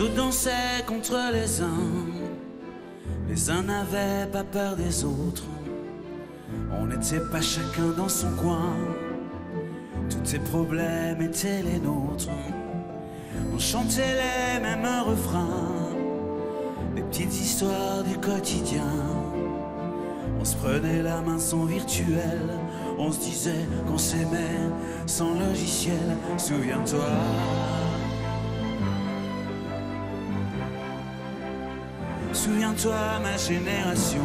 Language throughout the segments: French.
autres dansaient contre les uns. Les uns n'avaient pas peur des autres. On n'était pas chacun dans son coin. Tous ces problèmes étaient les nôtres. On chantait les mêmes refrains. Les petites histoires du quotidien. On se prenait la main sans virtuel. On se disait qu'on s'aimait sans logiciel. Souviens-toi. Souviens-toi, ma génération.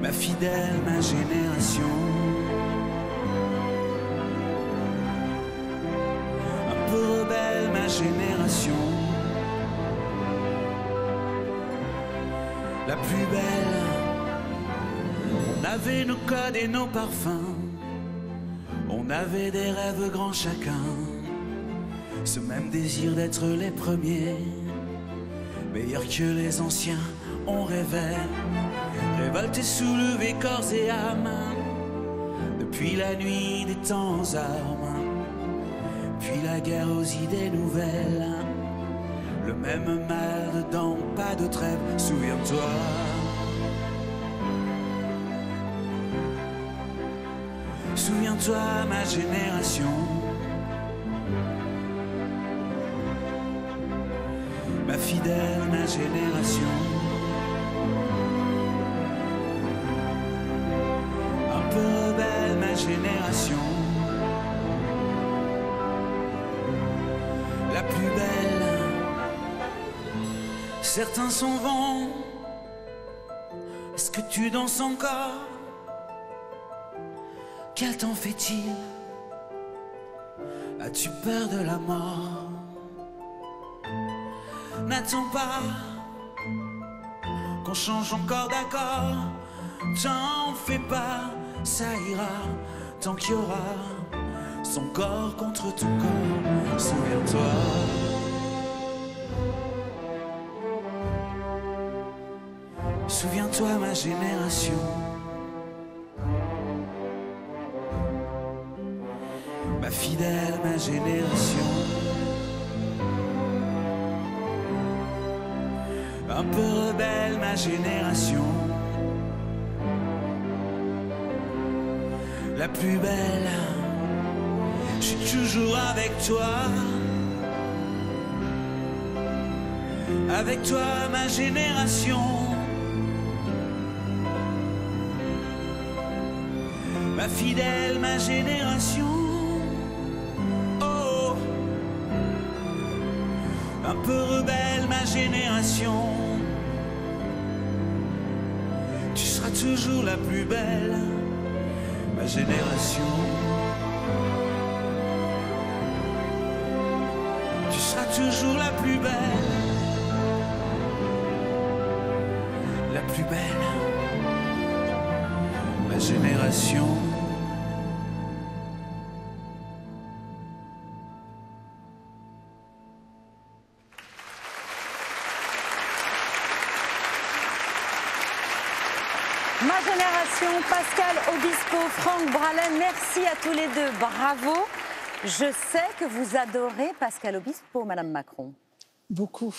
Ma fidèle, ma génération. Un peu rebelle, ma génération. La plus belle. On avait nos codes et nos parfums. On avait des rêves grands chacun. Ce même désir d'être les premiers, meilleurs que les anciens, on rêvait, révolté, soulevé corps et âme, depuis la nuit des temps armes, puis la guerre aux idées nouvelles, le même mal dedans, pas de trêve, souviens-toi. Souviens-toi, ma génération. Ma fidèle, ma génération. Un peu rebelle, ma génération. La plus belle. Certains s'en vont. Est-ce que tu danses encore? Quel temps fait-il? As-tu peur de la mort? N'attends pas qu'on change encore d'accord. T'en fais pas, ça ira tant qu'il y aura son corps contre ton corps. Souviens-toi. Souviens-toi, ma génération. Ma fidèle, ma génération. Un peu rebelle ma génération. La plus belle, je suis toujours avec toi. Avec toi ma génération. Ma fidèle, ma génération. Un peu rebelle ma génération. Tu seras toujours la plus belle, ma génération. Tu seras toujours la plus belle, la plus belle, ma génération. Ma génération, Pascal Obispo, Franck Bralin, merci à tous les deux, bravo. Je sais que vous adorez Pascal Obispo, Madame Macron. Beaucoup.